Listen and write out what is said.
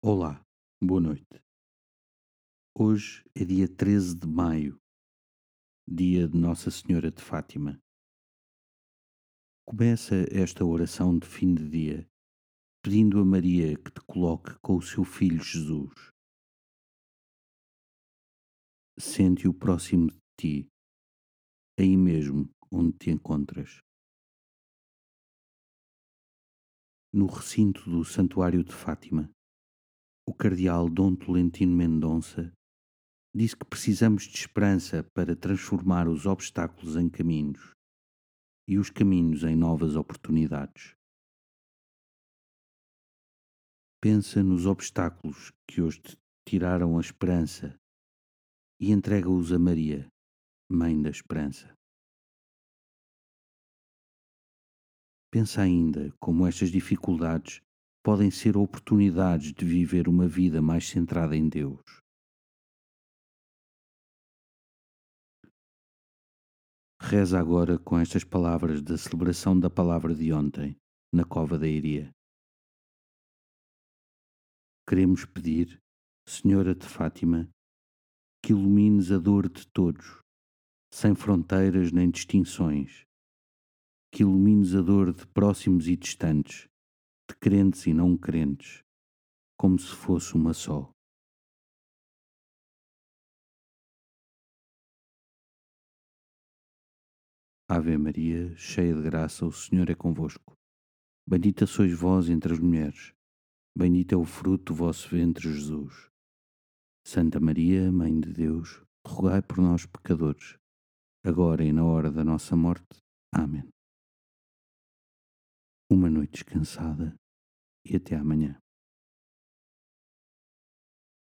Olá, boa noite. Hoje é dia 13 de maio, dia de Nossa Senhora de Fátima. Começa esta oração de fim de dia pedindo a Maria que te coloque com o seu filho Jesus. Sente-o próximo de ti, aí mesmo onde te encontras. No recinto do Santuário de Fátima cardeal Dom Tolentino Mendonça disse que precisamos de esperança para transformar os obstáculos em caminhos e os caminhos em novas oportunidades. Pensa nos obstáculos que hoje te tiraram a esperança e entrega-os a Maria, Mãe da Esperança. Pensa ainda como estas dificuldades podem ser oportunidades de viver uma vida mais centrada em Deus. Reza agora com estas palavras da celebração da palavra de ontem, na Cova da Iria. Queremos pedir, Senhora de Fátima, que ilumines a dor de todos, sem fronteiras nem distinções, que ilumines a dor de próximos e distantes, crentes e não crentes, como se fosse uma só. Ave Maria, cheia de graça, o Senhor é convosco. Bendita sois vós entre as mulheres, bendito é o fruto do vosso ventre, Jesus. Santa Maria, Mãe de Deus, rogai por nós, pecadores, agora e na hora da nossa morte. Amém uma noite descansada e até amanhã.